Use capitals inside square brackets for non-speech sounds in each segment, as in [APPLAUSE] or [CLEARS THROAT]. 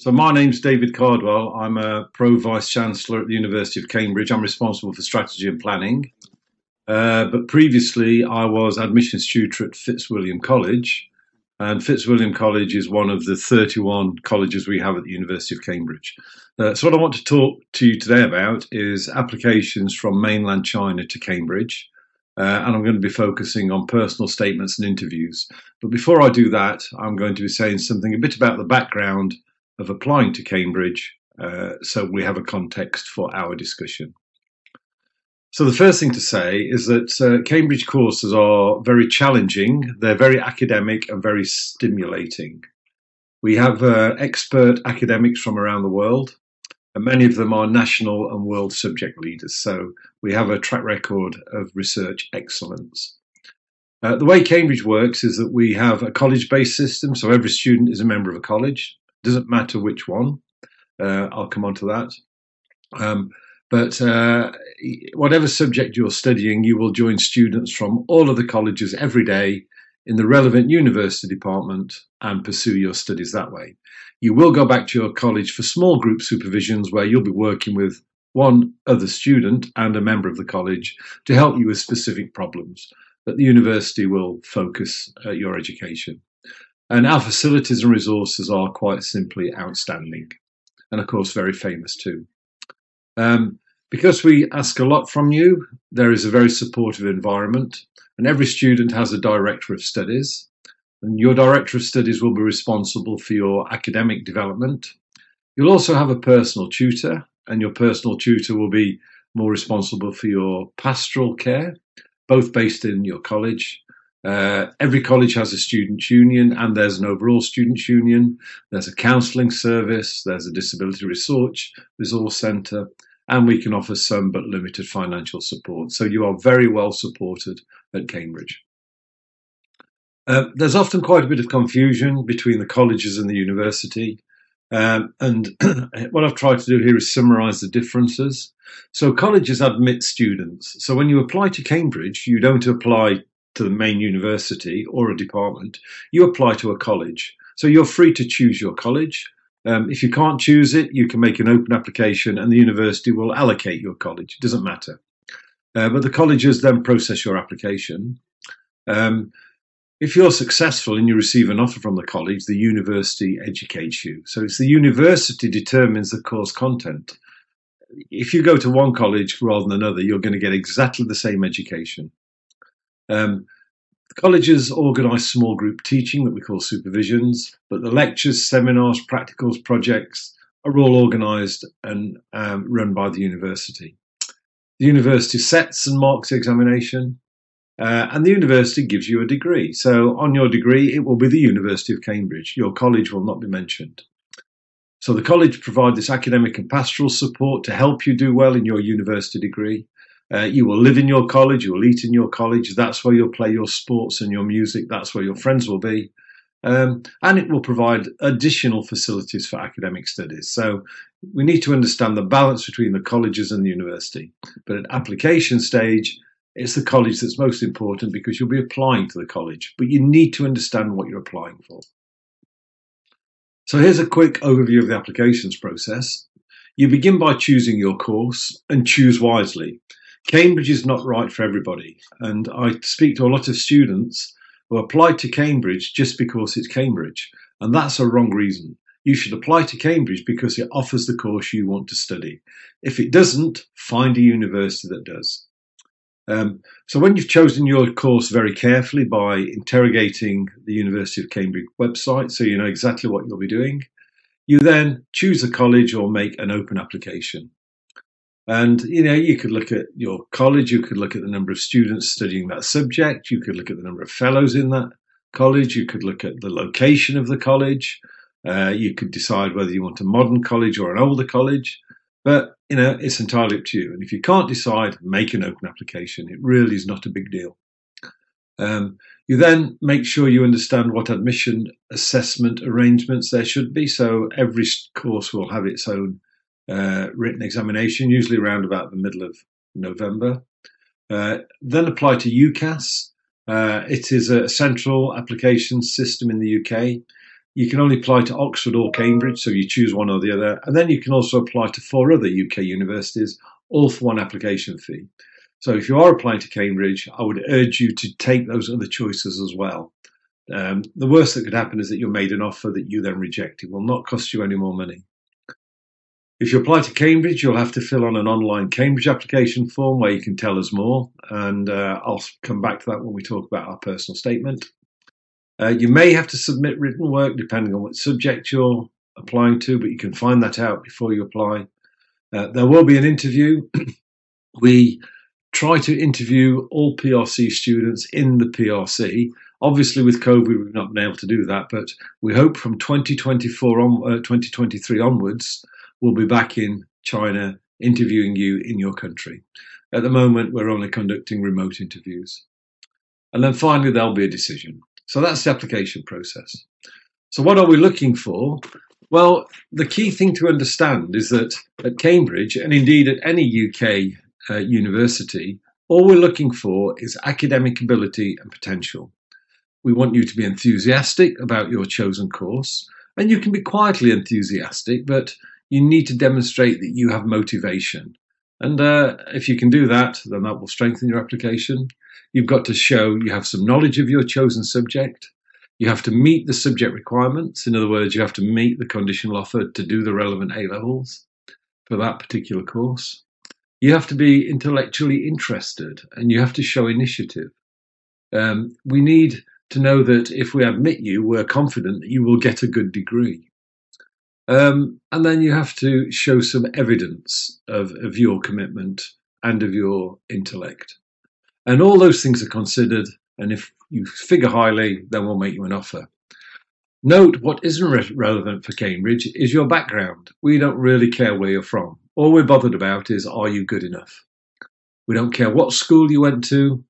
So my name's David Cardwell. I'm a Pro Vice Chancellor at the University of Cambridge. I'm responsible for strategy and planning. Uh, but previously, I was admissions tutor at Fitzwilliam College, and Fitzwilliam College is one of the 31 colleges we have at the University of Cambridge. Uh, so what I want to talk to you today about is applications from mainland China to Cambridge. Uh, and I'm going to be focusing on personal statements and interviews. But before I do that, I'm going to be saying something a bit about the background of applying to Cambridge uh, so we have a context for our discussion. So, the first thing to say is that uh, Cambridge courses are very challenging, they're very academic and very stimulating. We have uh, expert academics from around the world, and many of them are national and world subject leaders. So, we have a track record of research excellence. Uh, the way Cambridge works is that we have a college based system, so every student is a member of a college doesn't matter which one. Uh, I'll come on to that. Um, but uh, whatever subject you're studying, you will join students from all of the colleges every day in the relevant university department and pursue your studies that way. You will go back to your college for small group supervisions where you'll be working with one other student and a member of the college to help you with specific problems. But the university will focus uh, your education. And our facilities and resources are quite simply outstanding. And of course, very famous too. Um, because we ask a lot from you, there is a very supportive environment, and every student has a director of studies. And your director of studies will be responsible for your academic development. You'll also have a personal tutor, and your personal tutor will be more responsible for your pastoral care, both based in your college uh, every college has a students' union and there's an overall students' union. There's a counselling service, there's a disability research resource centre, and we can offer some but limited financial support. So you are very well supported at Cambridge. Uh, there's often quite a bit of confusion between the colleges and the university. Um, and [CLEARS THROAT] what I've tried to do here is summarise the differences. So colleges admit students. So when you apply to Cambridge, you don't apply to the main university or a department, you apply to a college. So you're free to choose your college. Um, if you can't choose it, you can make an open application and the university will allocate your college. It doesn't matter. Uh, but the colleges then process your application. Um, if you're successful and you receive an offer from the college, the university educates you. So it's the university determines the course content. If you go to one college rather than another, you're going to get exactly the same education. Um, colleges organise small group teaching that we call supervisions, but the lectures, seminars, practicals, projects are all organised and um, run by the university. The university sets and marks the examination, uh, and the university gives you a degree. So, on your degree, it will be the University of Cambridge. Your college will not be mentioned. So, the college provide this academic and pastoral support to help you do well in your university degree. Uh, you will live in your college, you will eat in your college. That's where you'll play your sports and your music. That's where your friends will be. Um, and it will provide additional facilities for academic studies. So we need to understand the balance between the colleges and the university. But at application stage, it's the college that's most important because you'll be applying to the college, but you need to understand what you're applying for. So here's a quick overview of the applications process. You begin by choosing your course and choose wisely. Cambridge is not right for everybody. And I speak to a lot of students who apply to Cambridge just because it's Cambridge. And that's a wrong reason. You should apply to Cambridge because it offers the course you want to study. If it doesn't, find a university that does. Um, so when you've chosen your course very carefully by interrogating the University of Cambridge website, so you know exactly what you'll be doing, you then choose a college or make an open application. And you know, you could look at your college, you could look at the number of students studying that subject, you could look at the number of fellows in that college, you could look at the location of the college, uh, you could decide whether you want a modern college or an older college. But you know, it's entirely up to you. And if you can't decide, make an open application. It really is not a big deal. Um, you then make sure you understand what admission assessment arrangements there should be. So every course will have its own uh, written examination, usually around about the middle of November. Uh, then apply to UCAS. Uh, it is a central application system in the UK. You can only apply to Oxford or Cambridge, so you choose one or the other. And then you can also apply to four other UK universities, all for one application fee. So if you are applying to Cambridge, I would urge you to take those other choices as well. Um, the worst that could happen is that you're made an offer that you then reject. It will not cost you any more money. If you apply to Cambridge, you'll have to fill on an online Cambridge application form where you can tell us more, and uh, I'll come back to that when we talk about our personal statement. Uh, you may have to submit written work depending on what subject you're applying to, but you can find that out before you apply. Uh, there will be an interview. [CLEARS THROAT] we try to interview all PRC students in the PRC. Obviously, with COVID, we've not been able to do that, but we hope from 2024 on, uh, 2023 onwards, we'll be back in China interviewing you in your country. At the moment, we're only conducting remote interviews. And then finally, there'll be a decision. So that's the application process. So, what are we looking for? Well, the key thing to understand is that at Cambridge, and indeed at any UK uh, university, all we're looking for is academic ability and potential. We want you to be enthusiastic about your chosen course, and you can be quietly enthusiastic, but you need to demonstrate that you have motivation. And uh, if you can do that, then that will strengthen your application. You've got to show you have some knowledge of your chosen subject. You have to meet the subject requirements. In other words, you have to meet the conditional offer to do the relevant A levels for that particular course. You have to be intellectually interested and you have to show initiative. Um, we need to know that if we admit you, we're confident that you will get a good degree. Um, and then you have to show some evidence of, of your commitment and of your intellect. And all those things are considered. And if you figure highly, then we'll make you an offer. Note what isn't re- relevant for Cambridge is your background. We don't really care where you're from. All we're bothered about is are you good enough? We don't care what school you went to.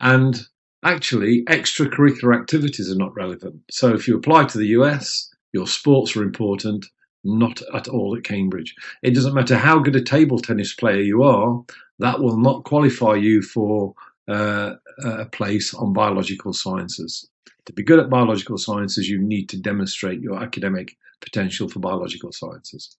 And actually, extracurricular activities are not relevant. So if you apply to the US, your sports are important not at all at Cambridge. It doesn't matter how good a table tennis player you are, that will not qualify you for uh, a place on biological sciences. To be good at biological sciences, you need to demonstrate your academic potential for biological sciences.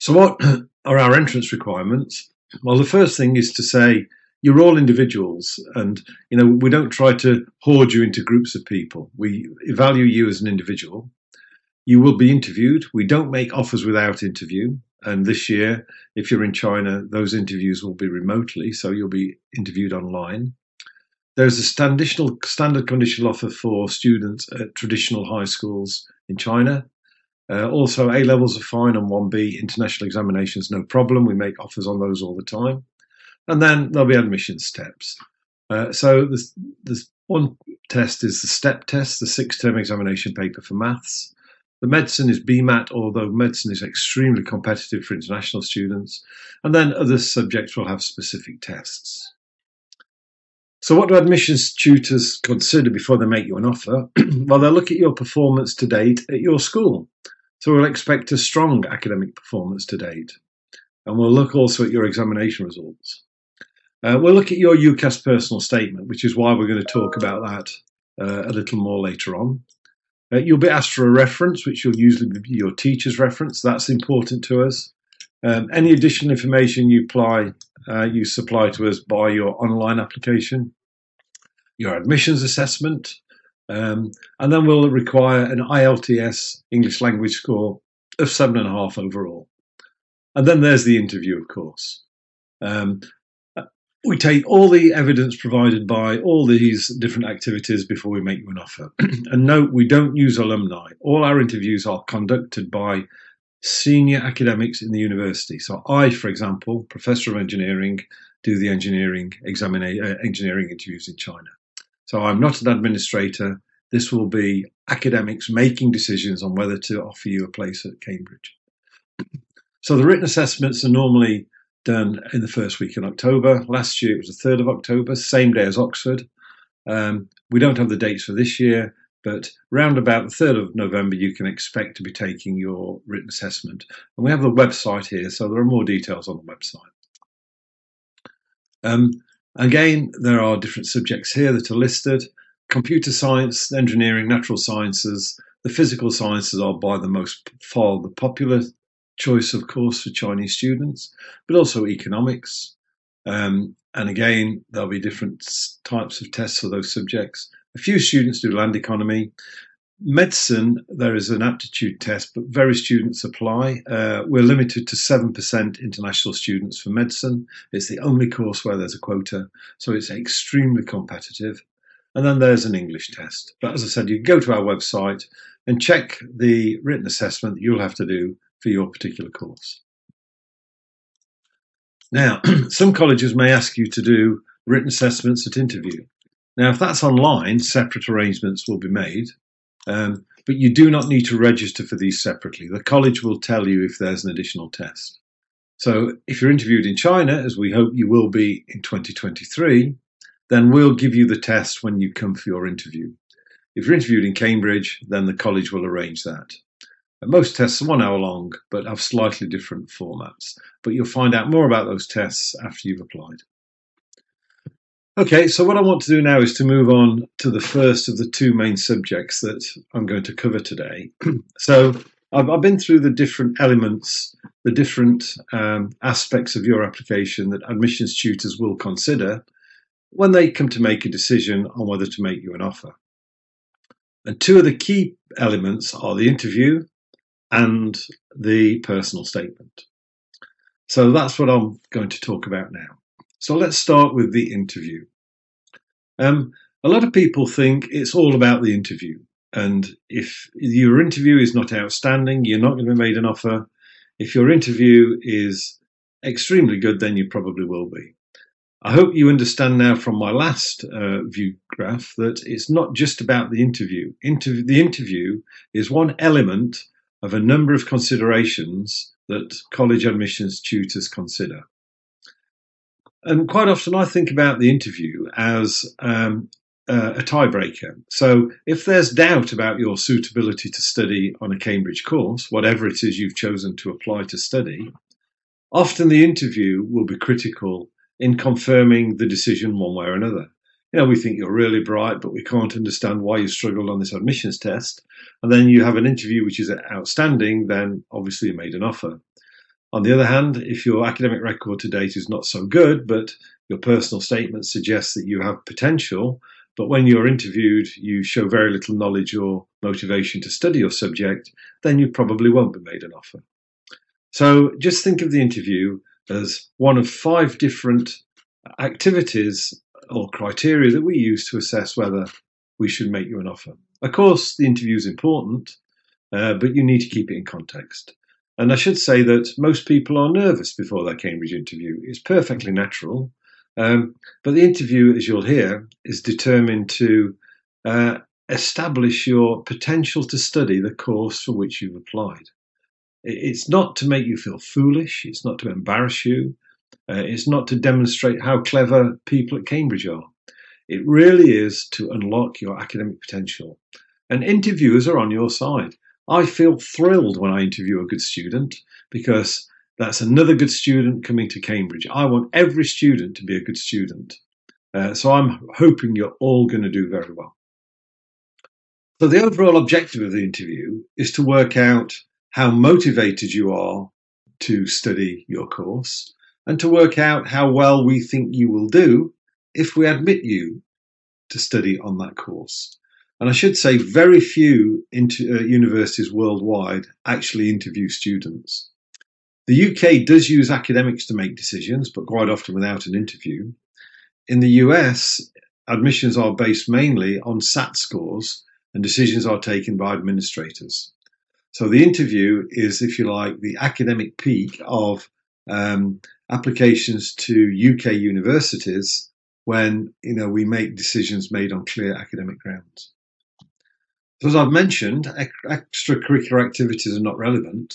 So, what [CLEARS THROAT] are our entrance requirements? Well, the first thing is to say you're all individuals, and you know we don't try to hoard you into groups of people. We value you as an individual. You will be interviewed. We don't make offers without interview. And this year, if you're in China, those interviews will be remotely, so you'll be interviewed online. There's a standard conditional offer for students at traditional high schools in China. Uh, also, A levels are fine and IB international examinations, no problem. We make offers on those all the time. And then there'll be admission steps. Uh, so, this, one test is the step test, the sixth term examination paper for maths. The medicine is BMAT, although medicine is extremely competitive for international students. And then other subjects will have specific tests. So, what do admissions tutors consider before they make you an offer? [CLEARS THROAT] well, they'll look at your performance to date at your school. So, we'll expect a strong academic performance to date. And we'll look also at your examination results. Uh, we'll look at your UCAS personal statement, which is why we're going to talk about that uh, a little more later on. Uh, you'll be asked for a reference, which will usually be your teacher's reference. That's important to us. Um, any additional information you apply, uh, you supply to us by your online application, your admissions assessment, um, and then we'll require an IELTS English language score of seven and a half overall. And then there's the interview, of course. Um, we take all the evidence provided by all these different activities before we make you an offer. [CLEARS THROAT] and note, we don't use alumni. All our interviews are conducted by senior academics in the university. So I, for example, professor of engineering, do the engineering uh, engineering interviews in China. So I'm not an administrator. This will be academics making decisions on whether to offer you a place at Cambridge. [CLEARS THROAT] So the written assessments are normally done in the first week in October. Last year it was the 3rd of October, same day as Oxford. Um, we don't have the dates for this year, but round about the 3rd of November, you can expect to be taking your written assessment. And we have the website here, so there are more details on the website. Um, again, there are different subjects here that are listed computer science, engineering, natural sciences. The physical sciences are by the most far the popular choice of course for Chinese students, but also economics. Um, and again, there'll be different types of tests for those subjects. A few students do land economy. Medicine, there is an aptitude test, but very students apply. Uh, we're limited to 7% international students for medicine. It's the only course where there's a quota, so it's extremely competitive. And then there's an English test. But as I said, you go to our website and check the written assessment that you'll have to do for your particular course. Now, [CLEARS THROAT] some colleges may ask you to do written assessments at interview. Now, if that's online, separate arrangements will be made, um, but you do not need to register for these separately. The college will tell you if there's an additional test. So, if you're interviewed in China, as we hope you will be in 2023, then we'll give you the test when you come for your interview. If you're interviewed in Cambridge, then the college will arrange that. Most tests are one hour long, but have slightly different formats. But you'll find out more about those tests after you've applied. Okay, so what I want to do now is to move on to the first of the two main subjects that I'm going to cover today. [CLEARS THROAT] so I've, I've, been through the different elements, the different um, aspects of your application that admissions tutors will consider when they come to make a decision on whether to make you an offer. And two of the key elements are the interview and the personal statement. So that's what I'm going to talk about now. So let's start with the interview. Um, a lot of people think it's all about the interview. And if your interview is not outstanding, you're not going to be made an offer. If your interview is extremely good, then you probably will be. I hope you understand now from my last uh, view graph that it's not just about the interview. Inter- the interview is one element of a number of considerations that college admissions tutors consider. And quite often I think about the interview as um, uh, a tiebreaker. So if there's doubt about your suitability to study on a Cambridge course, whatever it is you've chosen to apply to study, often the interview will be critical in confirming the decision one way or another you know, we think you're really bright, but we can't understand why you struggled on this admissions test. And then you have an interview which is outstanding, then obviously you made an offer. On the other hand, if your academic record to date is not so good, but your personal statement suggests that you have potential, but when you're interviewed, you show very little knowledge or motivation to study your subject, then you probably won't be made an offer. So just think of the interview as one of five different activities or criteria that we use to assess whether we should make you an offer. Of course, the interview is important, uh, but you need to keep it in context. And I should say that most people are nervous before their Cambridge interview. It's perfectly natural. Um, but the interview, as you'll hear, is determined to uh, establish your potential to study the course for which you've applied. It's not to make you feel foolish, it's not to embarrass you, uh, it's not to demonstrate how clever people at Cambridge are. It really is to unlock your academic potential. And interviewers are on your side. I feel thrilled when I interview a good student because that's another good student coming to Cambridge. I want every student to be a good student. Uh, so I'm hoping you're all going to do very well. So the overall objective of the interview is to work out how motivated you are to study your course and to work out how well we think you will do if we admit you to study on that course. And I should say, very few inter- uh, universities worldwide actually interview students. The UK does use academics to make decisions, but quite often without an interview. In the US, admissions are based mainly on SAT scores and decisions are taken by administrators. So the interview is, if you like, the academic peak of um, applications to UK universities when you know we make decisions made on clear academic grounds. So as I've mentioned, extracurricular activities are not relevant.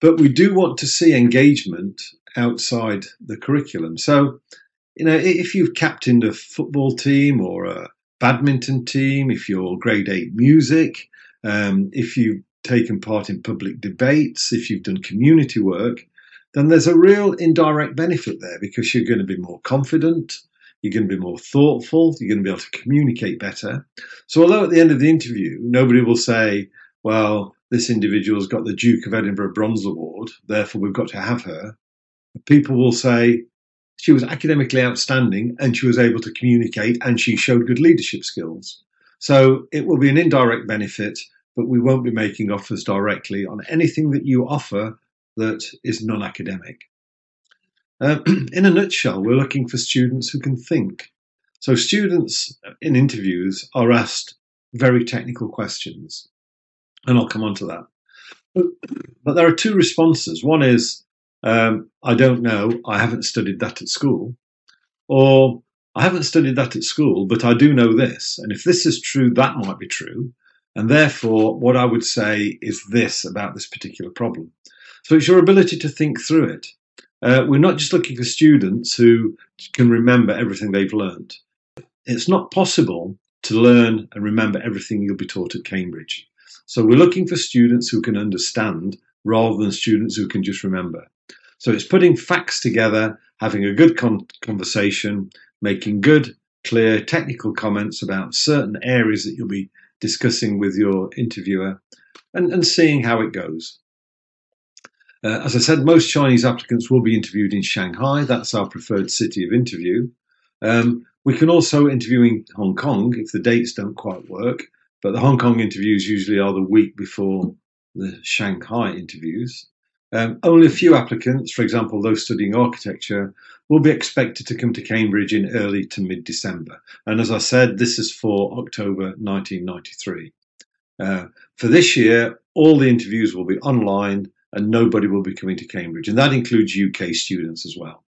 but we do want to see engagement outside the curriculum. So, you know, if you've captained a football team or a badminton team, if you're grade eight music, um, if you've taken part in public debates, if you've done community work, then there's a real indirect benefit there because you're going to be more confident, you're going to be more thoughtful, you're going to be able to communicate better. So, although at the end of the interview, nobody will say, well, this individual's got the Duke of Edinburgh Bronze Award, therefore we've got to have her. People will say she was academically outstanding and she was able to communicate and she showed good leadership skills. So it will be an indirect benefit, but we won't be making offers directly on anything that you offer that is non academic. Uh, [CLEARS THROAT] in a nutshell, we're looking for students who can think. So students in interviews are asked very technical questions and I'll come on to that. But, but there are two responses. One is, um, I don't know, I haven't studied that at school, or I haven't studied that at school, but I do know this. And if this is true, that might be true. And therefore, what I would say is this about this particular problem. So it's your ability to think through it. Uh, we're not just looking for students who can remember everything they've learned. It's not possible to learn and remember everything you'll be taught at Cambridge. So we're looking for students who can understand rather than students who can just remember. So it's putting facts together, having a good con- conversation, making good, clear technical comments about certain areas that you'll be discussing with your interviewer, and, and seeing how it goes. Uh, as I said, most Chinese applicants will be interviewed in Shanghai. That's our preferred city of interview. Um, we can also interview in Hong Kong if the dates don't quite work. But the Hong Kong interviews usually are the week before the Shanghai interviews. Um, only a few applicants, for example, those studying architecture, will be expected to come to Cambridge in early to mid December. And as I said, this is for October 1993. Uh, for this year, all the interviews will be online and nobody will be coming to Cambridge. And that includes UK students as well.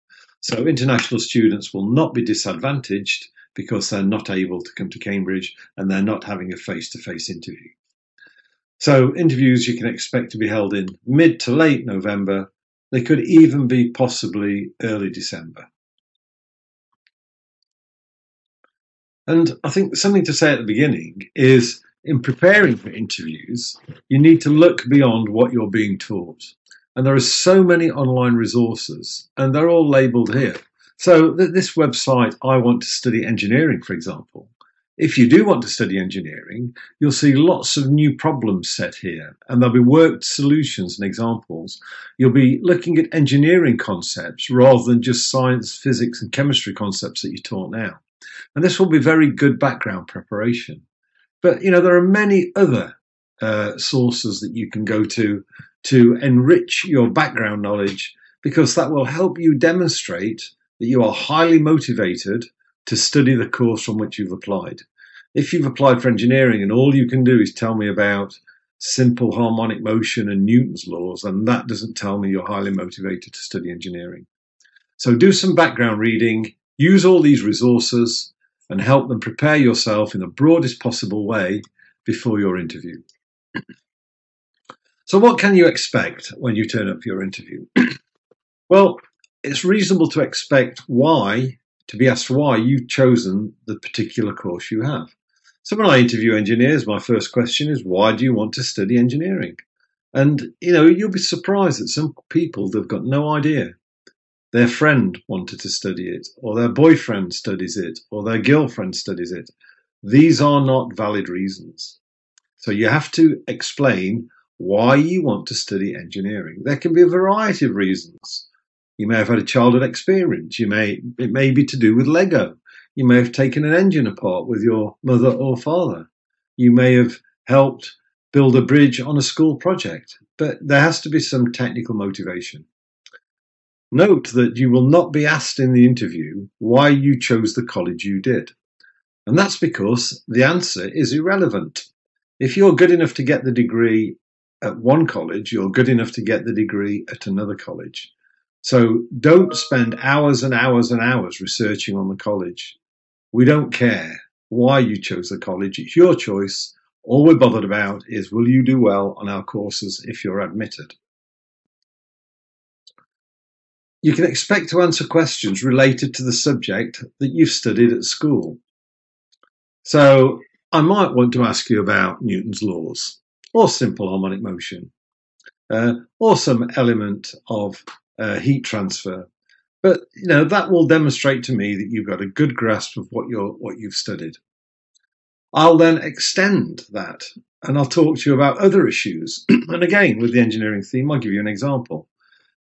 So international students will not be disadvantaged because they're not able to come to Cambridge and they're not having a face to face interview. So, interviews you can expect to be held in mid to late November. They could even be possibly early December. And I think something to say at the beginning is in preparing for interviews, you need to look beyond what you're being taught. And there are so many online resources, and they're all labeled here. So th- this website, I want to study engineering, for example. If you do want to study engineering, you'll see lots of new problems set here, and there'll be worked solutions and examples. You'll be looking at engineering concepts rather than just science, physics, and chemistry concepts that you're taught now. And this will be very good background preparation. But you know, there are many other uh, sources that you can go to to enrich your background knowledge because that will help you demonstrate that you are highly motivated to study the course from which you've applied. If you've applied for engineering and all you can do is tell me about simple harmonic motion and Newton's laws, then that doesn't tell me you're highly motivated to study engineering. So do some background reading, use all these resources, and help them prepare yourself in the broadest possible way before your interview. so, what can you expect when you turn up for your interview? [CLEARS THROAT] well, it's reasonable to expect why, to be asked why you've chosen the particular course you have. So when I interview engineers, my first question is, why do you want to study engineering? And, you know, you'll be surprised that some people, they've got no idea. Their friend wanted to study it, or their boyfriend studies it, or their girlfriend studies it. These are not valid reasons. So you have to explain why you want to study engineering. There can be a variety of reasons. You may have had a childhood experience. You may it may be to do with Lego. You may have taken an engine apart with your mother or father. You may have helped build a bridge on a school project, but there has to be some technical motivation. Note that you will not be asked in the interview why you chose the college you did. And that's because the answer is irrelevant. If you're good enough to get the degree at one college, you're good enough to get the degree at another college. So don't spend hours and hours and hours researching on the college. We don't care why you chose the college. It's your choice. All we're bothered about is will you do well on our courses if you're admitted? You can expect to answer questions related to the subject that you've studied at school. So I might want to ask you about Newton's laws or simple harmonic motion uh, or some element of uh, heat transfer. But you know that will demonstrate to me that you've got a good grasp of what you're what you've studied. I'll then extend that and I'll talk to you about other issues. [CLEARS THROAT] and again, with the engineering theme, I'll give you an example.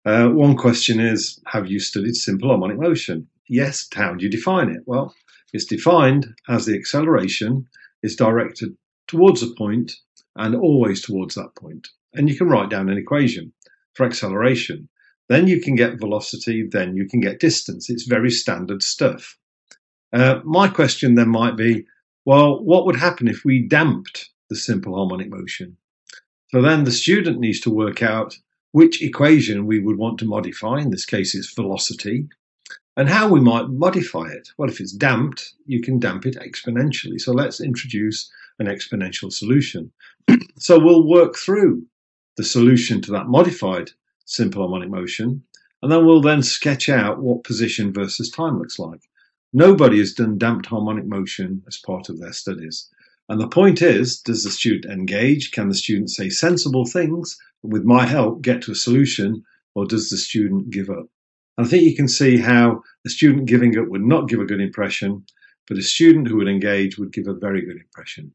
Uh, one question is Have you studied simple harmonic motion? Yes, how do you define it? Well, it's defined as the acceleration is directed towards a point and always towards that point. And you can write down an equation for acceleration. Then you can get velocity, then you can get distance. It's very standard stuff. Uh, my question then might be well, what would happen if we damped the simple harmonic motion? So then the student needs to work out which equation we would want to modify. In this case, it's velocity. And how we might modify it. Well, if it's damped, you can damp it exponentially. So let's introduce an exponential solution. [CLEARS THROAT] so we'll work through the solution to that modified simple harmonic motion, and then we'll then sketch out what position versus time looks like. Nobody has done damped harmonic motion as part of their studies. And the point is, does the student engage? Can the student say sensible things with my help get to a solution, or does the student give up? And I think you can see how a student giving up would not give a good impression, but a student who would engage would give a very good impression.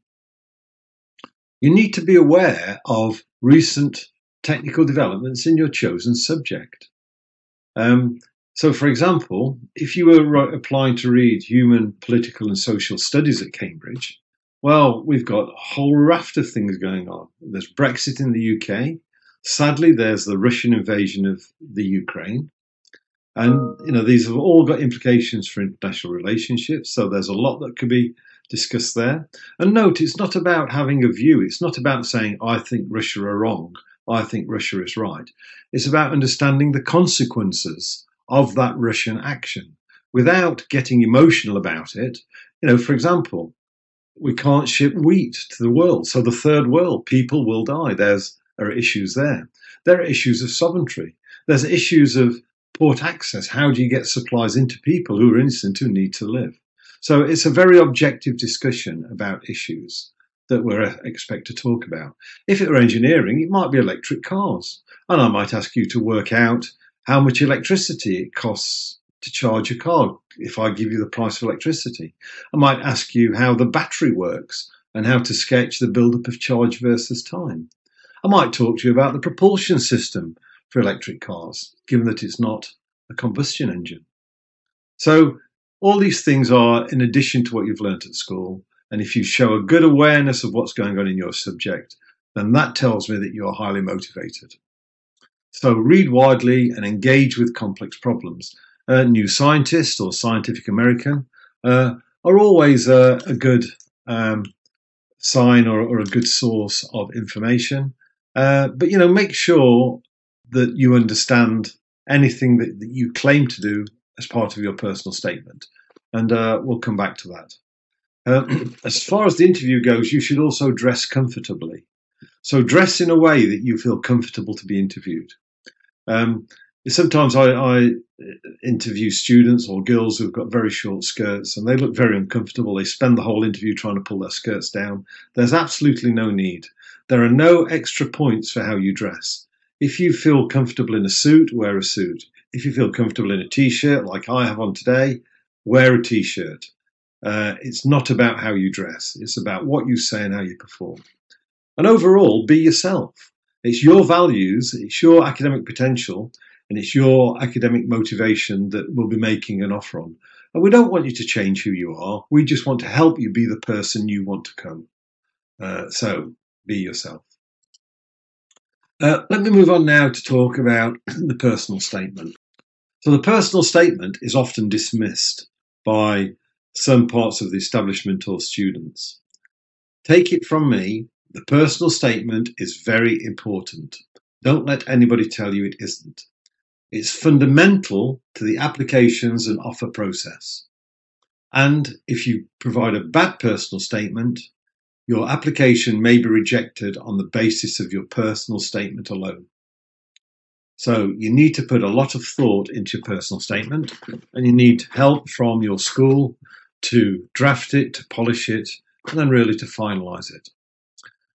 You need to be aware of recent technical developments in your chosen subject. Um, so, for example, if you were applying to read human, political, and social studies at Cambridge, well, we've got a whole raft of things going on. There's Brexit in the UK. Sadly, there's the Russian invasion of the Ukraine. And, oh. you know, these have all got implications for international relationships. So there's a lot that could be discussed there. And note, it's not about having a view. It's not about saying, I think Russia are wrong. I think Russia is right. It's about understanding the consequences of that Russian action without getting emotional about it. You know, for example, we can't ship wheat to the world. So the third world, people will die. There's there are issues there. There are issues of sovereignty. There's issues of port access. How do you get supplies into people who are innocent who need to live? So it's a very objective discussion about issues that we're uh, expect to talk about. If it were engineering, it might be electric cars. And I might ask you to work out how much electricity it costs to charge a car if I give you the price of electricity. I might ask you how the battery works and how to sketch the buildup of charge versus time. I might talk to you about the propulsion system for electric cars, given that it's not a combustion engine. So, all these things are in addition to what you've learnt at school. And if you show a good awareness of what's going on in your subject, then that tells me that you're highly motivated. So, read widely and engage with complex problems. Uh, New Scientist or Scientific American uh, are always a, a good um, sign or, or, a good source of information. Uh, but you know, make sure that you understand anything that, that, you claim to do as part of your personal statement, and uh, we'll come back to that. Uh, [CLEARS THROAT] as far as the interview goes, you should also dress comfortably. So dress in a way that you feel comfortable to be interviewed. Um, sometimes I, I, interview students or girls who've got very short skirts and they look very uncomfortable. They spend the whole interview trying to pull their skirts down. There's absolutely no need. There are no extra points for how you dress. If you feel comfortable in a suit, wear a suit. If you feel comfortable in a t-shirt, like I have on today, wear a t-shirt. Uh, it's not about how you dress. It's about what you say and how you perform. And overall, be yourself. It's your values, it's your academic potential, and it's your academic motivation that we'll be making an offer on. And we don't want you to change who you are. We just want to help you be the person you want to come. Uh, so be yourself. Uh, let me move on now to talk about [CLEARS THROAT] the personal statement. So, the personal statement is often dismissed by some parts of the establishment or students. Take it from me, the personal statement is very important. Don't let anybody tell you it isn't. It's fundamental to the applications and offer process. And if you provide a bad personal statement, your application may be rejected on the basis of your personal statement alone. So you need to put a lot of thought into your personal statement and you need help from your school to draft it, to polish it, and then really to finalize it.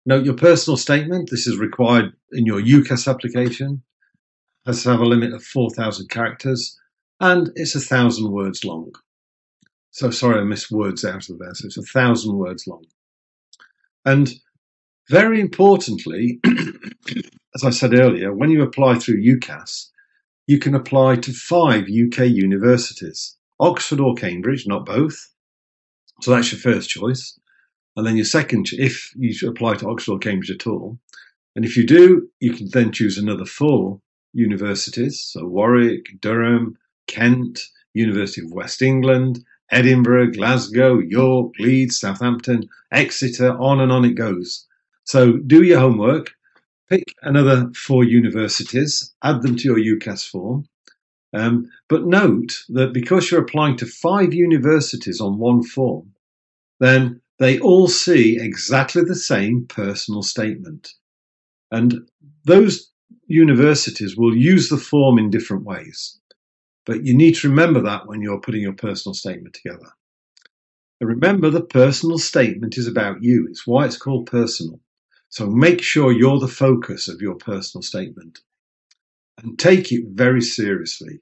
Note your personal statement, this is required in your UCAS application, has to have a limit of 4,000 characters and it's a thousand words long. So sorry, I missed words out of there. So it's a thousand words long. And very importantly, [CLEARS THROAT] as I said earlier, when you apply through UCAS, you can apply to five UK universities Oxford or Cambridge, not both. So that's your first choice. And then your second, if you apply to Oxford or Cambridge at all, and if you do, you can then choose another four universities. So Warwick, Durham, Kent, University of West England, Edinburgh, Glasgow, York, Leeds, Southampton, Exeter, on and on it goes. So do your homework, pick another four universities, add them to your UCAS form. Um, but note that because you're applying to five universities on one form, then they all see exactly the same personal statement. And those universities will use the form in different ways. But you need to remember that when you're putting your personal statement together. And remember, the personal statement is about you. It's why it's called personal. So make sure you're the focus of your personal statement and take it very seriously.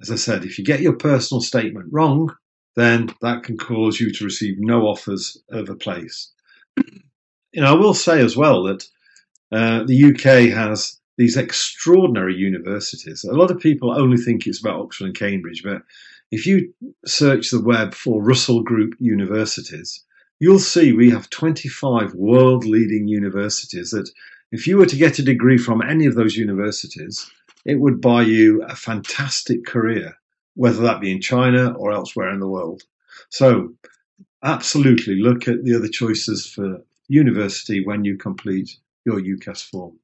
As I said, if you get your personal statement wrong, then that can cause you to receive no offers of a place. [CLEARS THROAT] Know, I will say as well that uh, the UK has these extraordinary universities. A lot of people only think it's about Oxford and Cambridge, but if you search the web for Russell Group universities, you'll see we have 25 world leading universities that if you were to get a degree from any of those universities, it would buy you a fantastic career, whether that be in China or elsewhere in the world. So, absolutely look at the other choices for university when you complete your UCAS form.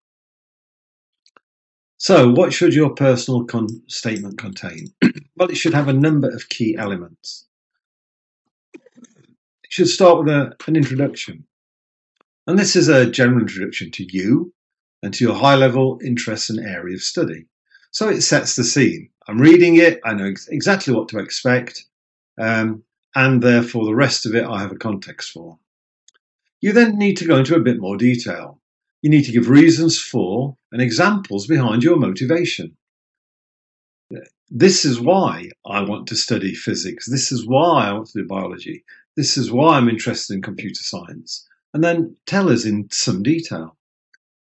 So, what should your personal con- statement contain? [CLEARS THROAT] well, it should have a number of key elements It should start with a, an introduction. And this is a general introduction to you and to your high level interests and area of study. So it sets the scene. I'm reading it, I know ex- exactly what to expect, um, and therefore the rest of it I have a context for. You then need to go into a bit more detail. You need to give reasons for and examples behind your motivation. This is why I want to study physics. This is why I want to do biology. This is why I'm interested in computer science. And then tell us in some detail.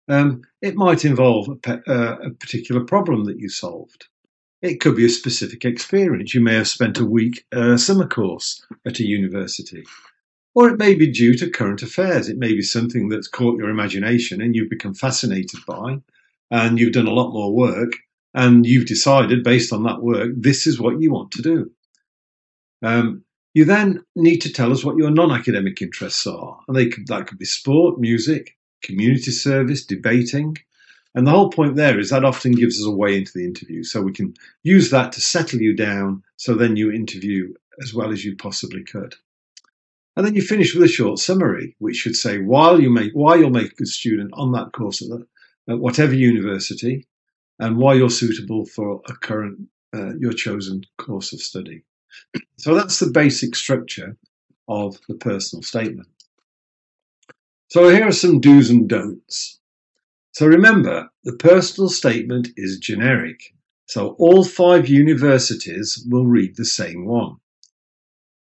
Um, it might involve a, pe- uh, a particular problem that you solved. It could be a specific experience. You may have spent a week uh, summer course at a university. Or it may be due to current affairs. It may be something that's caught your imagination and you've become fascinated by, and you've done a lot more work, and you've decided based on that work, this is what you want to do. Um, you then need to tell us what your non-academic interests are, and they could, that could be sport, music, community service, debating. And the whole point there is that often gives us a way into the interview, so we can use that to settle you down, so then you interview as well as you possibly could. And then you finish with a short summary, which should say why you make why you'll make a good student on that course at, the, at whatever university, and why you're suitable for a current uh, your chosen course of study. [CLEARS THROAT] So that's the basic structure of the personal statement. So here are some do's and don'ts. So remember, the personal statement is generic. So all five universities will read the same one.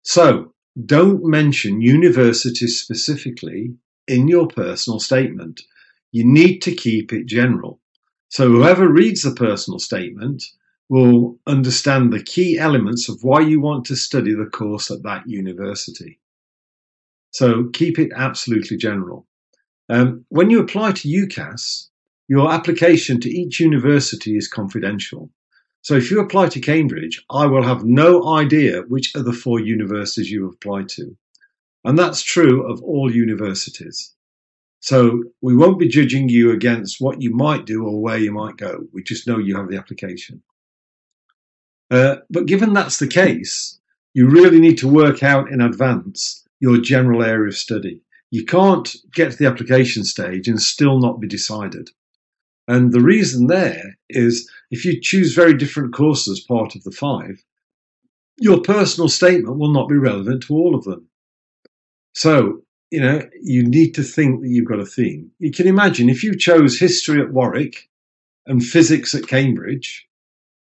So don't mention universities specifically in your personal statement. You need to keep it general. So whoever reads the personal statement will understand the key elements of why you want to study the course at that university. So keep it absolutely general. Um, when you apply to UCAS, your application to each university is confidential. So if you apply to Cambridge, I will have no idea which of the four universities you applied to. And that's true of all universities. So we won't be judging you against what you might do or where you might go. We just know you have the application. Uh, but given that's the case, you really need to work out in advance your general area of study. You can't get to the application stage and still not be decided. And the reason there is if you choose very different courses part of the five, your personal statement will not be relevant to all of them. So, you know, you need to think that you've got a theme. You can imagine if you chose history at Warwick and physics at Cambridge,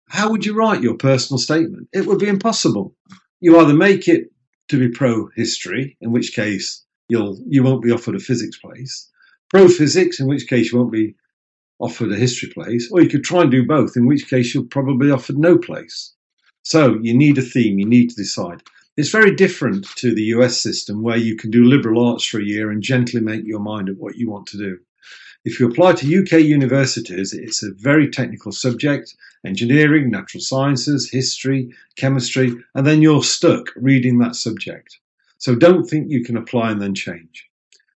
how would you write your personal statement? It would be impossible. You either make it to be pro history, in which case you'll you won't be offered a physics place, pro physics, in which case you won't be offered a history place, or you could try and do both, in which case you'll probably offered no place. So you need a theme, you need to decide. It's very different to the US system where you can do liberal arts for a year and gently make your mind up what you want to do. If you apply to UK universities, it's a very technical subject engineering, natural sciences, history, chemistry, and then you're stuck reading that subject. So don't think you can apply and then change.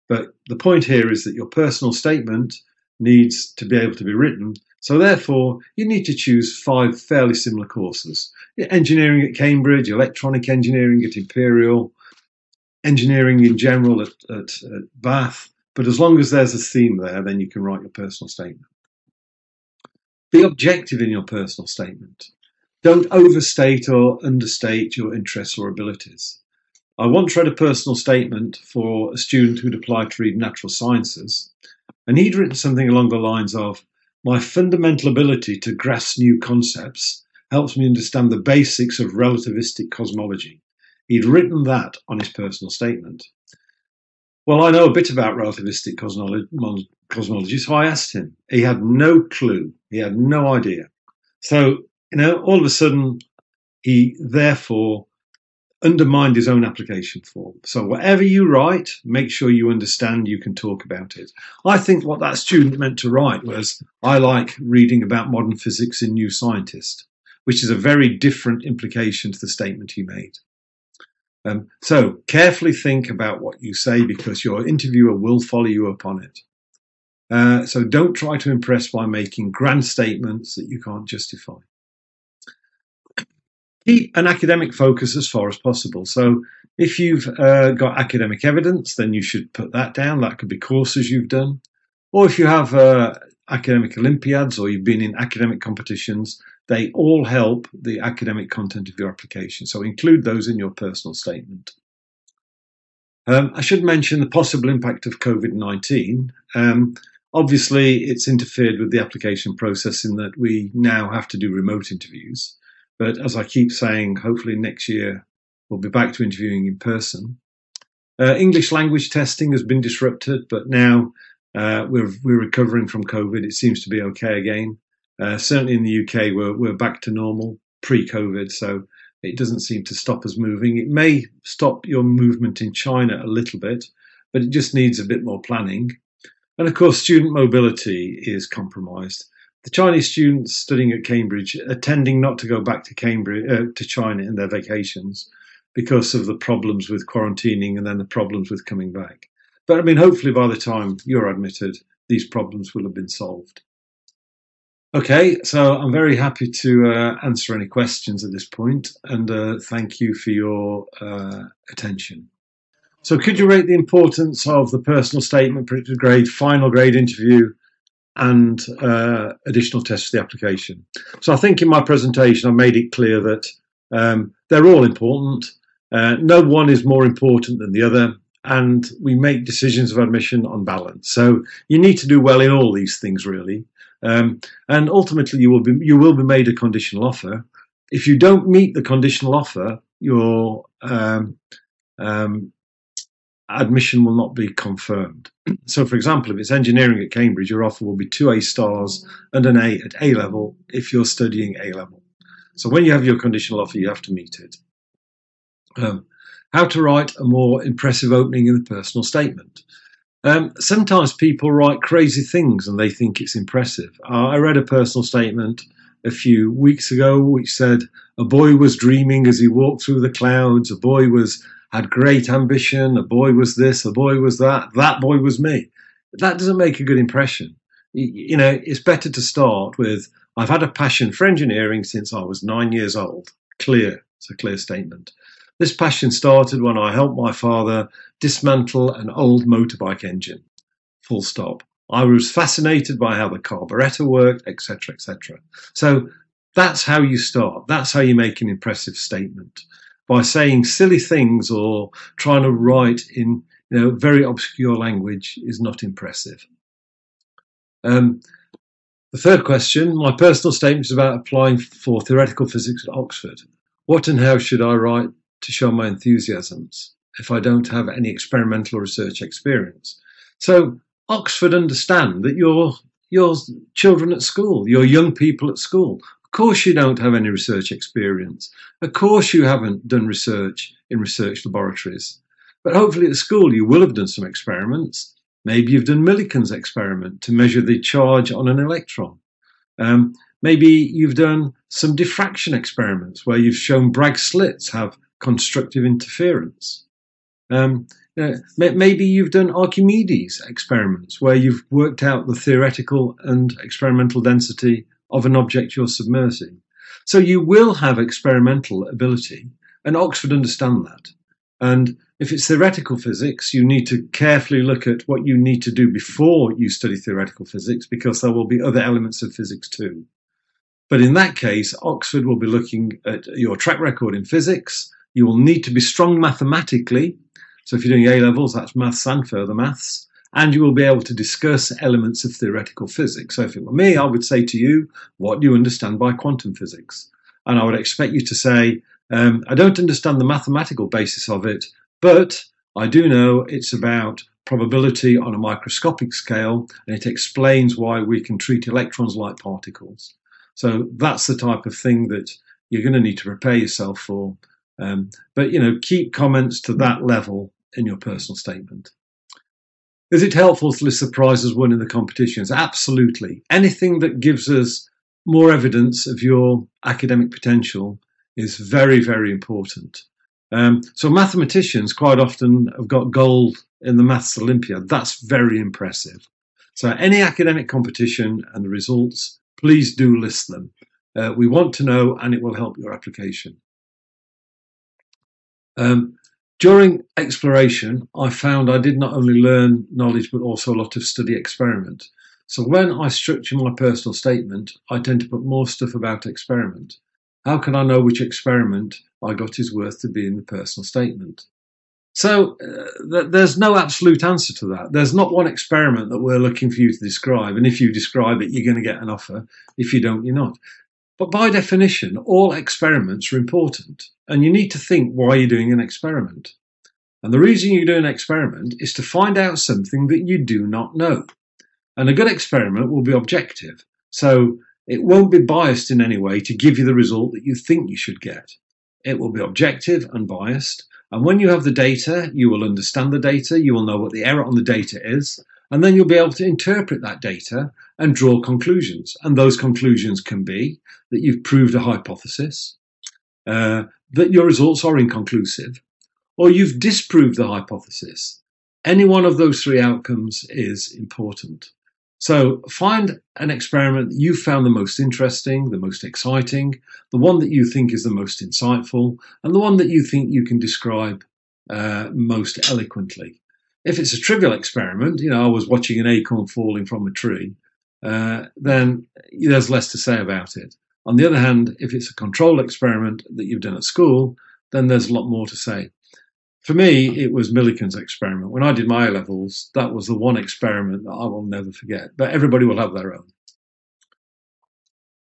But the point here is that your personal statement needs to be able to be written. So therefore, you need to choose five fairly similar courses. Engineering at Cambridge, electronic engineering at Imperial, engineering in general at, at, at Bath. But as long as there's a theme there, then you can write your personal statement. Be objective in your personal statement. Don't overstate or understate your interests or abilities. I once read a personal statement for a student who'd applied to read natural sciences, and he'd written something along the lines of My fundamental ability to grasp new concepts helps me understand the basics of relativistic cosmology. He'd written that on his personal statement. Well, I know a bit about relativistic cosmology, so I asked him. He had no clue, he had no idea. So, you know, all of a sudden, he therefore undermined his own application form. So whatever you write, make sure you understand you can talk about it. I think what that student meant to write was, I like reading about modern physics in New Scientist, which is a very different implication to the statement he made. Um, so carefully think about what you say because your interviewer will follow you up on it. Uh, so don't try to impress by making grand statements that you can't justify keep an academic focus as far as possible. So if you've uh, got academic evidence, then you should put that down. That could be courses you've done. Or if you have uh, academic Olympiads or you've been in academic competitions, they all help the academic content of your application. So include those in your personal statement. Um, I should mention the possible impact of COVID 19. Um, obviously, it's interfered with the application process in that we now have to do remote interviews. But as I keep saying, hopefully next year we'll be back to interviewing in person. Uh, English language testing has been disrupted, but now uh, we're we're recovering from COVID. It seems to be okay again. Uh, certainly in the UK, we're we're back to normal pre-COVID, so it doesn't seem to stop us moving. It may stop your movement in China a little bit, but it just needs a bit more planning. And of course, student mobility is compromised the Chinese students studying at Cambridge are tending not to go back to Cambridge uh, to China in their vacations because of the problems with quarantining and then the problems with coming back. But I mean, hopefully by the time you're admitted, these problems will have been solved. Okay, so I'm very happy to uh, answer any questions at this point, and uh, thank you for your uh, attention. So, could you rate the importance of the personal statement, predicted grade, final grade interview, and uh, additional tests for the application. So I think in my presentation I made it clear that um, they're all important. Uh, no one is more important than the other, and we make decisions of admission on balance. So you need to do well in all these things, really. Um, and ultimately, you will be you will be made a conditional offer. If you don't meet the conditional offer, your um, um, admission will not be confirmed. [CLEARS THROAT] So, for example, if it's engineering at Cambridge, your offer will be two A stars and an A at A level if you're studying A level. So, when you have your conditional offer, you have to meet it. Um, how to write a more impressive opening in the personal statement. Um, sometimes people write crazy things and they think it's impressive. Uh, I read a personal statement a few weeks ago which said a boy was dreaming as he walked through the clouds, a boy was had great ambition. A boy was this, a boy was that, that boy was me. That doesn't make a good impression. You know, it's better to start with I've had a passion for engineering since I was nine years old. Clear, it's a clear statement. This passion started when I helped my father dismantle an old motorbike engine. Full stop. I was fascinated by how the carburettor worked, etc., etc. So that's how you start. That's how you make an impressive statement by saying silly things or trying to write in you know very obscure language is not impressive. Um, the third question, my personal statement is about applying for theoretical physics at Oxford. What and how should I write to show my enthusiasms if I don't have any experimental or research experience? So Oxford understand that your your children at school, your young people at school. Of course, you don't have any research experience. Of course, you haven't done research in research laboratories. But hopefully, at school, you will have done some experiments Maybe you've done Millikan's experiment to measure the charge on an electron. Um, maybe you've done some diffraction experiments where you've shown Bragg slits have constructive interference. Um, know, maybe you've done Archimedes experiments where you've worked out the theoretical and experimental density of an object you're submersing. So you will have experimental ability, and Oxford understand that. And if it's theoretical physics, you need to carefully look at what you need to do before you study theoretical physics because there will be other elements of physics too. But in that case, Oxford will be looking at your track record in physics. You will need to be strong mathematically. So if you're doing A levels, that's maths and further maths. And you will be able to discuss elements of theoretical physics. So if it were me, I would say to you, what do you understand by quantum physics? And I would expect you to say, um, I don't understand the mathematical basis of it, but I do know it's about probability on a microscopic scale, and it explains why we can treat electrons like particles. So that's the type of thing that you're going to need to prepare yourself for. Um, but you know, keep comments to that level in your personal statement. Is it helpful to list the prizes won in the competitions? Absolutely. Anything that gives us more evidence of your academic potential is very, very important. Um, so mathematicians quite often have got gold in the Maths Olympiad. That's very impressive. So any academic competition and the results, please do list them. Uh, we want to know and it will help your application. Um, during exploration, I found I did not only learn knowledge but also a lot of study experiment. So when I structure my personal statement, I tend to put more stuff about experiment. How can I know which experiment I got is worth to be in the personal statement? So uh, th- there's no absolute answer to that. There's not one experiment that we're looking for you to describe. And if you describe it, you're going to get an offer. If you don't, you're not. But by definition, all experiments are important. And you need to think why you're doing an experiment. And the reason you do an experiment is to find out something that you do not know. And a good experiment will be objective. So it won't be biased in any way to give you the result that you think you should get. It will be objective, unbiased. And when you have the data, you will understand the data, you will know what the error on the data is, and then you'll be able to interpret that data and draw conclusions. And those conclusions can be that you've proved a hypothesis, uh, that your results are inconclusive, or you've disproved the hypothesis. Any one of those three outcomes is important. So find an experiment you found the most interesting, the most exciting, the one that you think is the most insightful, and the one that you think you can describe uh, most eloquently. If it's a trivial experiment, you know, I was watching an acorn falling from a tree, uh, then there's less to say about it. On the other hand, if it's a controlled experiment that you've done at school, then there's a lot more to say for me, it was Millikan's experiment. When I did my levels, that was the one experiment that I will never forget. But everybody will have their own.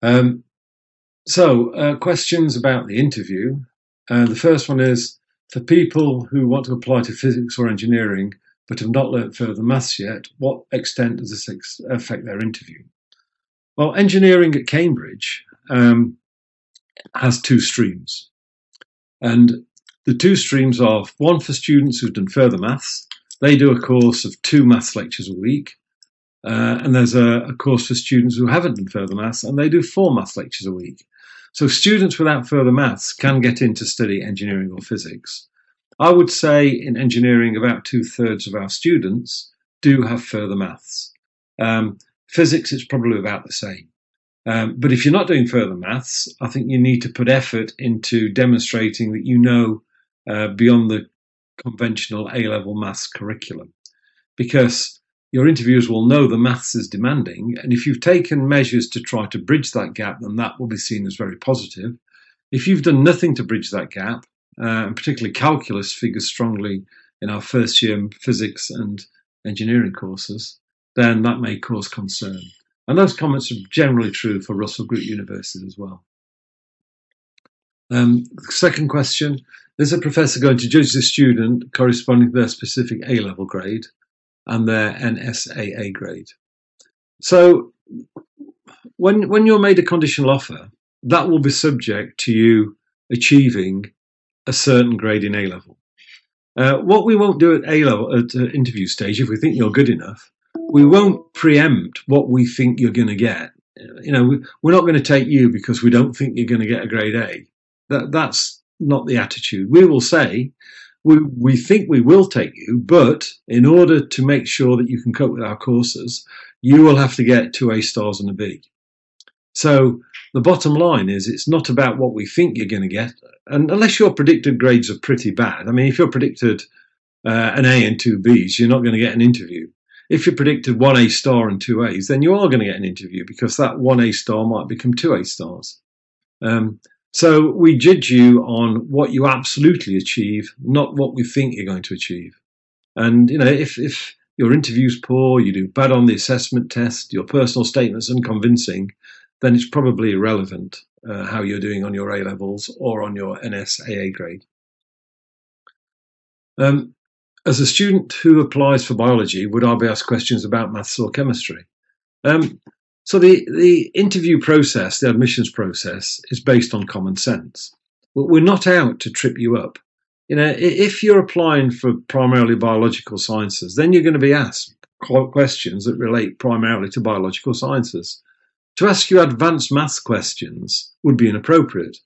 Um, so, uh, questions about the interview. Uh, the first one is for people who want to apply to physics or engineering but have not learnt further maths yet, what extent does this affect their interview? Well, engineering at Cambridge um, has two streams. And the two streams are one for students who've done further maths. They do a course of two maths lectures a week. Uh, and there's a, a, course for students who haven't done further maths, and they do four maths lectures a week. So students without further maths can get in to study engineering or physics. I would say in engineering, about two thirds of our students do have further maths. Um, physics, it's probably about the same. Um, but if you're not doing further maths, I think you need to put effort into demonstrating that you know uh, beyond the conventional A level maths curriculum. Because your interviewers will know the maths is demanding. And if you've taken measures to try to bridge that gap, then that will be seen as very positive. If you've done nothing to bridge that gap, uh, and particularly calculus figures strongly in our first year physics and engineering courses, then that may cause concern. And those comments are generally true for Russell Group universities as well. Um, second question Is a professor going to judge the student corresponding to their specific A level grade and their NSAA grade? So, when, when you're made a conditional offer, that will be subject to you achieving a certain grade in A level. Uh, what we won't do at A level, at uh, interview stage, if we think you're good enough, we won't preempt what we think you're going to get. You know, we're not going to take you because we don't think you're going to get a grade A. That that's not the attitude. We will say we we think we will take you, but in order to make sure that you can cope with our courses, you will have to get two A stars and a B. So the bottom line is it's not about what we think you're going to get, and unless your predicted grades are pretty bad. I mean, if you're predicted uh, an A and two Bs, you're not going to get an interview. If you predicted one A star and two A's, then you are going to get an interview because that one A star might become two A stars. Um, so we judge you on what you absolutely achieve, not what we think you're going to achieve. And you know, if if your interview's poor, you do bad on the assessment test, your personal statement's unconvincing, then it's probably irrelevant uh, how you're doing on your A levels or on your NSAA grade. Um, as a student who applies for biology, would I be asked questions about maths or chemistry? Um, so the, the interview process, the admissions process, is based on common sense. We're not out to trip you up. You know, if you're applying for primarily biological sciences, then you're going to be asked questions that relate primarily to biological sciences. To ask you advanced maths questions would be inappropriate.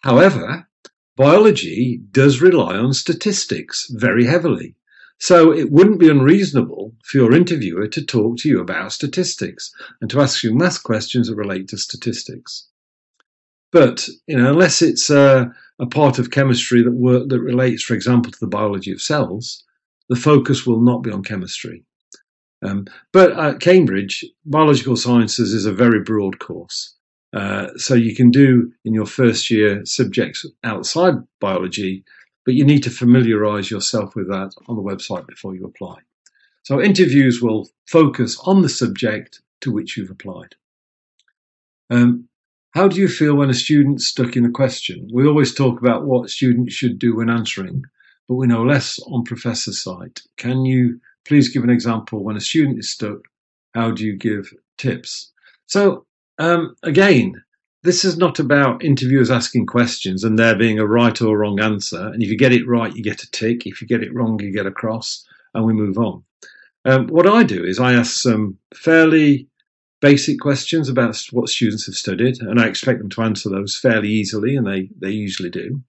However, biology does rely on statistics very heavily. So it wouldn't be unreasonable for your interviewer to talk to you about statistics and to ask you math questions that relate to statistics. But you know, unless it's a, a part of chemistry that work, that relates, for example, to the biology of cells, the focus will not be on chemistry. Um, but at Cambridge, biological sciences is a very broad course. Uh, so you can do in your first year subjects outside biology but you need to familiarize yourself with that on the website before you apply. So interviews will focus on the subject to which you've applied. Um, how do you feel when a student's stuck in a question? We always talk about what students should do when answering, but we know less on professor side. Can you please give an example when a student is stuck? How do you give tips? So um, again, this is not about interviewers asking questions and there being a right or wrong answer. And if you get it right, you get a tick. If you get it wrong, you get a cross, and we move on. Um, what I do is I ask some fairly basic questions about what students have studied, and I expect them to answer those fairly easily, and they, they usually do.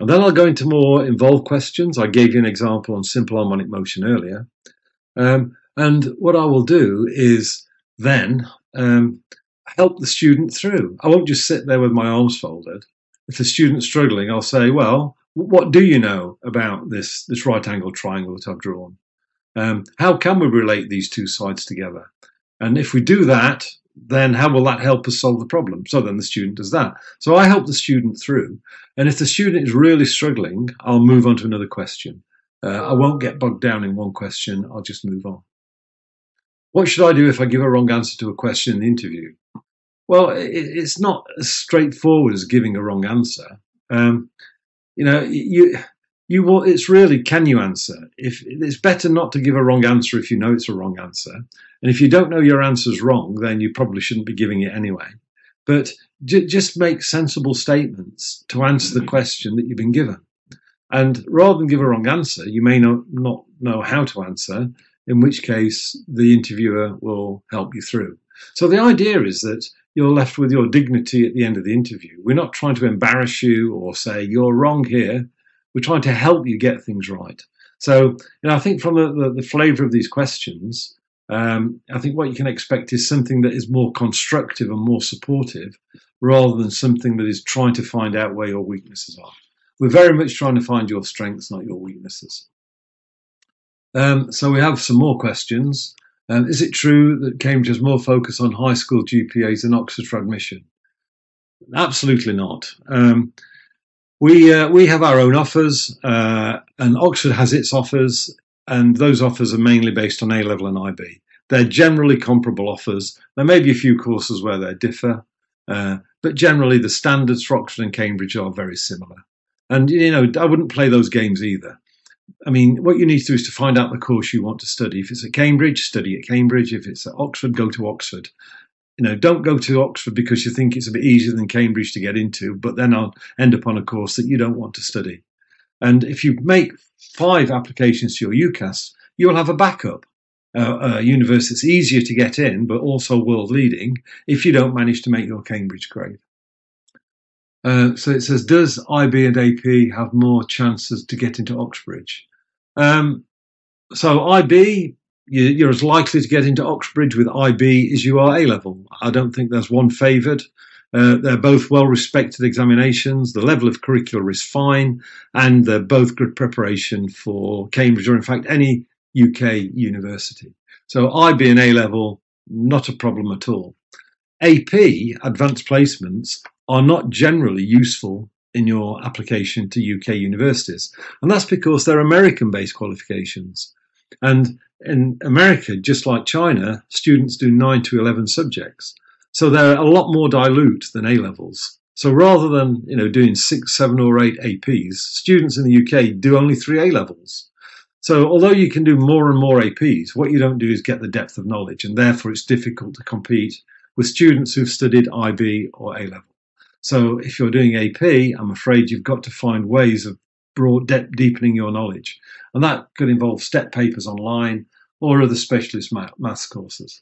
And then I'll go into more involved questions. I gave you an example on simple harmonic motion earlier. Um, and what I will do is then um, help the student through. I won't just sit there with my arms folded. If the student's struggling, I'll say, well, what do you know about this, this right angle triangle that I've drawn? Um, how can we relate these two sides together? And if we do that, then how will that help us solve the problem? So then the student does that. So I help the student through. And if the student is really struggling, I'll move on to another question. Uh, I won't get bogged down in one question. I'll just move on. What should I do if I give a wrong answer to a question in the interview? Well, it's not as straightforward as giving a wrong answer. Um, you know, you you will. It's really can you answer? If it's better not to give a wrong answer if you know it's a wrong answer, and if you don't know your answer's wrong, then you probably shouldn't be giving it anyway. But j- just make sensible statements to answer the question that you've been given. And rather than give a wrong answer, you may not, not know how to answer, in which case the interviewer will help you through. So the idea is that you're left with your dignity at the end of the interview. We're not trying to embarrass you or say you're wrong here. We're trying to help you get things right. So, you know, I think from the, the, the flavour of these questions, um, I think what you can expect is something that is more constructive and more supportive rather than something that is trying to find out where your weaknesses are. We're very much trying to find your strengths, not your weaknesses. Um, so we have some more questions. Um, is it true that Cambridge has more focus on high school GPAs than Oxford for admission? Absolutely not. Um, we uh, we have our own offers, uh, and Oxford has its offers, and those offers are mainly based on A level and IB. They're generally comparable offers. There may be a few courses where they differ, uh, but generally the standards for Oxford and Cambridge are very similar. And you know, I wouldn't play those games either. I mean, what you need to do is to find out the course you want to study. If it's at Cambridge, study at Cambridge. If it's at Oxford, go to Oxford. You know, don't go to Oxford because you think it's a bit easier than Cambridge to get into, but then I'll end up on a course that you don't want to study. And if you make five applications to your UCAS, you'll have a backup. Uh, a university that's easier to get in, but also world leading if you don't manage to make your Cambridge grade. Uh, so it says, does IB and AP have more chances to get into Oxbridge? Um, so IB, you, are as likely to get into Oxbridge with IB as you are A level. I don't think there's one favoured. Uh, they're both well respected examinations. The level of curricular is fine, and they're both good preparation for Cambridge or, in fact, any UK university. So IB and A level, not a problem at all. AP, advanced placements, are not generally useful in your application to UK universities. And that's because they're American based qualifications. And in America, just like China, students do 9 to 11 subjects. So they're a lot more dilute than A levels. So rather than you know doing six, seven, or eight APs, students in the UK do only three A levels. So although you can do more and more APs, what you don't do is get the depth of knowledge, and therefore it's difficult to compete with students who've studied IB or A level. So if you're doing AP, I'm afraid you've got to find ways of broad de- deepening your knowledge. And that could involve step papers online or other specialist maths courses.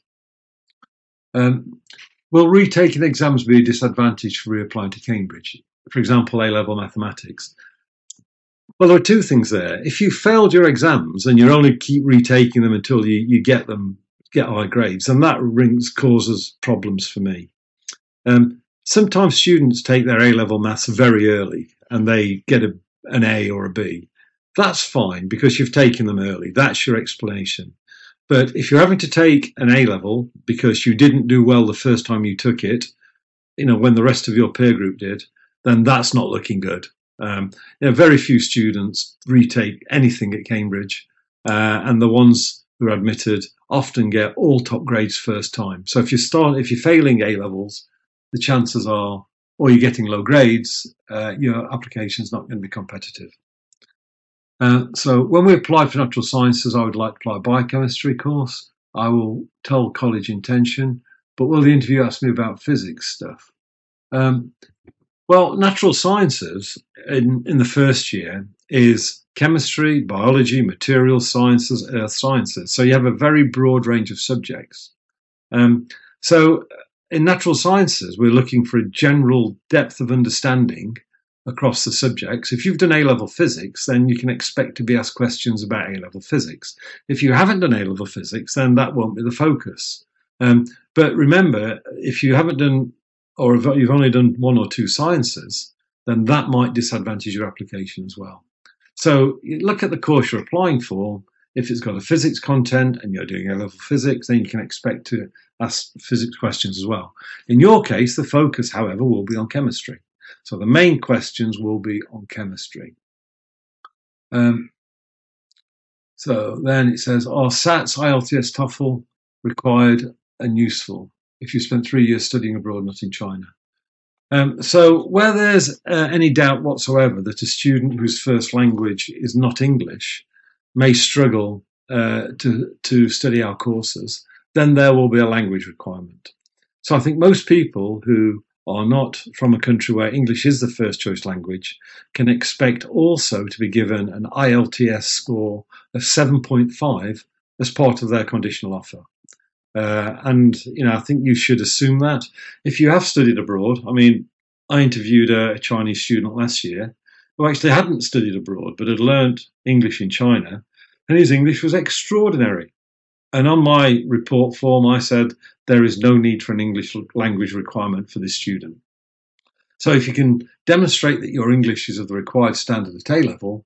Um, will retaking exams be a disadvantage for reapplying to Cambridge? For example, A level mathematics. Well, there are two things there. If you failed your exams and you only keep retaking them until you, you get them, get high grades, then that rings, causes problems for me. Um, sometimes students take their A level maths very early and they get a, an A or a B. That's fine because you've taken them early. That's your explanation. But if you're having to take an A level because you didn't do well the first time you took it, you know, when the rest of your peer group did, then that's not looking good. Um, you know, very few students retake anything at Cambridge, uh, and the ones who are admitted often get all top grades first time. So if you start, if you're failing A levels, the chances are, or you're getting low grades, uh, your application is not going to be competitive. Uh, so when we apply for natural sciences, I would like to apply a biochemistry course. I will tell college intention, but will the interview ask me about physics stuff? Um, well, natural sciences in, in the first year is chemistry, biology, material sciences, earth sciences. So you have a very broad range of subjects. Um, so in natural sciences, we're looking for a general depth of understanding across the subjects. If you've done A level physics, then you can expect to be asked questions about A level physics. If you haven't done A level physics, then that won't be the focus. Um, but remember, if you haven't done, or if you've only done one or two sciences, then that might disadvantage your application as well. So look at the course you're applying for. If it's got a physics content and you're doing A level physics, then you can expect to ask physics questions as well. In your case, the focus, however, will be on chemistry. So the main questions will be on chemistry. Um, so then it says, are SATs, IELTS, TOEFL required and useful if you spent three years studying abroad, not in China? Um, so where there's uh, any doubt whatsoever that a student whose first language is not English may struggle uh, to, to study our courses, then there will be a language requirement. So I think most people who are not from a country where English is the first choice language can expect also to be given an IELTS score of 7.5 as part of their conditional offer. Uh, and you know, I think you should assume that if you have studied abroad. I mean, I interviewed a, Chinese student last year who actually hadn't studied abroad but had learnt English in China, and his English was extraordinary. And on my report form, I said there is no need for an English language requirement for this student. So if you can demonstrate that your English is of the required standard at A level,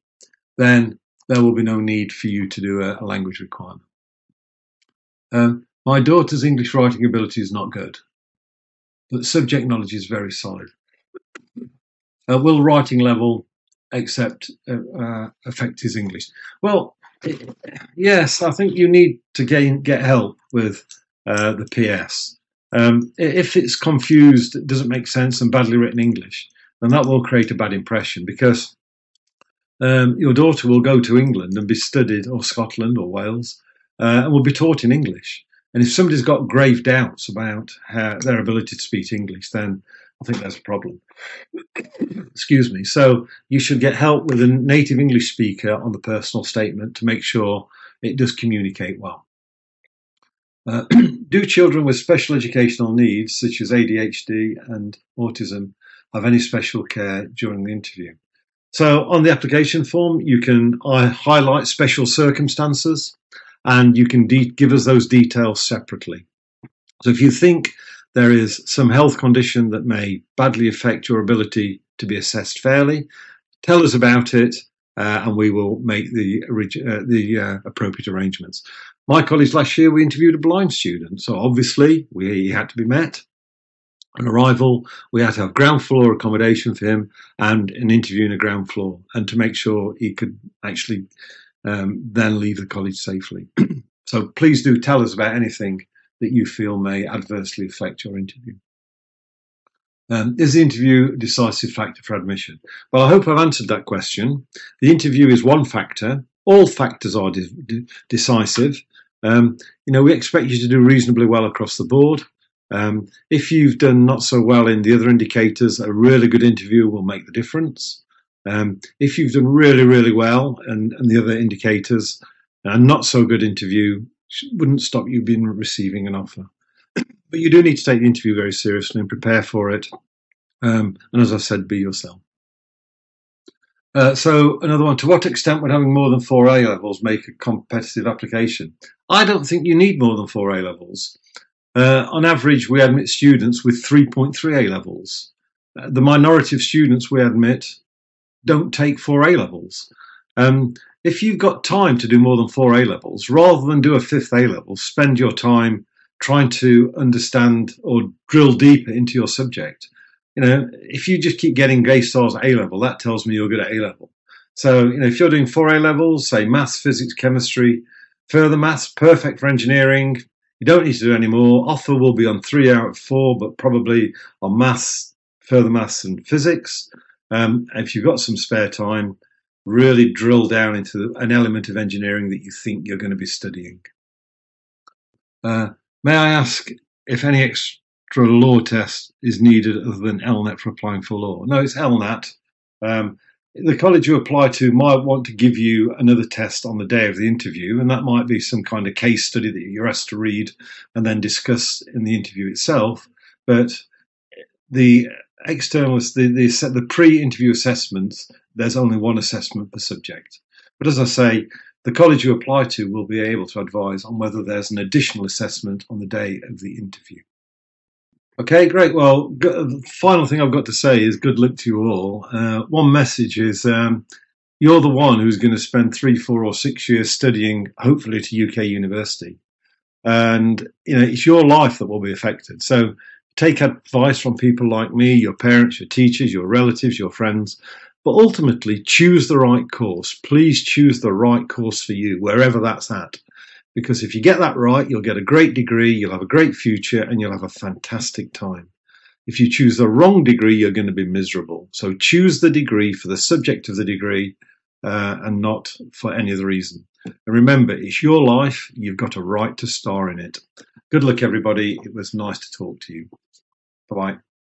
then there will be no need for you to do a, a language requirement. Um, my daughter's English writing ability is not good, but subject knowledge is very solid. Uh, will writing level accept uh, uh, affect his English? Well, yes, I think you need to gain get help with uh, the PS. Um, if it's confused, it doesn't make sense, and badly written English, then that will create a bad impression because um, your daughter will go to England and be studied, or Scotland or Wales, uh, and will be taught in English. And if somebody's got grave doubts about their ability to speak English, then I think there's a problem. Excuse me. So you should get help with a native English speaker on the personal statement to make sure it does communicate well. Uh, [CLEARS THROAT] do children with special educational needs, such as ADHD and autism, have any special care during the interview? So on the application form, you can uh, highlight special circumstances and you can give us those details separately. So if you think there is some health condition that may badly affect your ability to be assessed fairly, tell us about it uh, and we will make the, uh, the uh, appropriate arrangements. My college last year, we interviewed a blind student. So obviously we had to be met on arrival, we had to have ground floor accommodation for him and an interview in a ground floor, and to make sure he could actually um, then leave the college safely. [CLEARS THROAT] so please do tell us about anything that you feel may adversely affect your interview. Um, is the interview a decisive factor for admission? Well, I hope I've answered that question. The interview is one factor. All factors are de- de- decisive. Um, you know, we expect you to do reasonably well across the board. Um, if you've done not so well in the other indicators, a really good interview will make the difference. Um, if you've done really, really well and, and the other indicators, a not so good interview wouldn't stop you being receiving an offer. [CLEARS THROAT] but you do need to take the interview very seriously and prepare for it. Um, and as I said, be yourself. Uh, so another one, to what extent would having more than four A levels make a competitive application? I don't think you need more than four A levels. Uh, on average, we admit students with 3.3 A levels. Uh, the minority of students we admit don't take four A levels. Um, if you've got time to do more than four A levels, rather than do a fifth A level, spend your time trying to understand or drill deeper into your subject. You know, if you just keep getting A stars A level, that tells me you're good at A level. So, you know, if you're doing four A levels, say maths, physics, chemistry, further maths, perfect for engineering, you don't need to do any more. Offer will be on three out of four, but probably on maths, further maths and physics. Um, if you've got some spare time, really drill down into an element of engineering that you think you're going to be studying. Uh, may I ask if any extra law test is needed other than LNET for applying for law? No, it's LNAT. Um, the college you apply to might want to give you another test on the day of the interview, and that might be some kind of case study that you're asked to read and then discuss in the interview itself. But the external, the, the, the pre-interview assessments, there's only one assessment per subject. But as I say, the college you apply to will be able to advise on whether there's an additional assessment on the day of the interview. Okay, great. Well, the final thing I've got to say is good luck to you all. Uh, one message is um, you're the one who's going to spend three, four, or six years studying, hopefully, to UK university, and you know it's your life that will be affected. So take advice from people like me, your parents, your teachers, your relatives, your friends, but ultimately choose the right course. Please choose the right course for you, wherever that's at because if you get that right, you'll get a great degree, you'll have a great future, and you'll have a fantastic time. If you choose the wrong degree, you're going to be miserable. So choose the degree for the subject of the degree uh, and not for any other reason. And remember, it's your life, you've got a right to star in it. Good luck, everybody. It was nice to talk to you. Bye bye.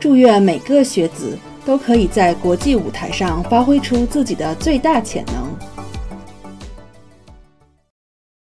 祝愿每个学子都可以在国际舞台上发挥出自己的最大潜能。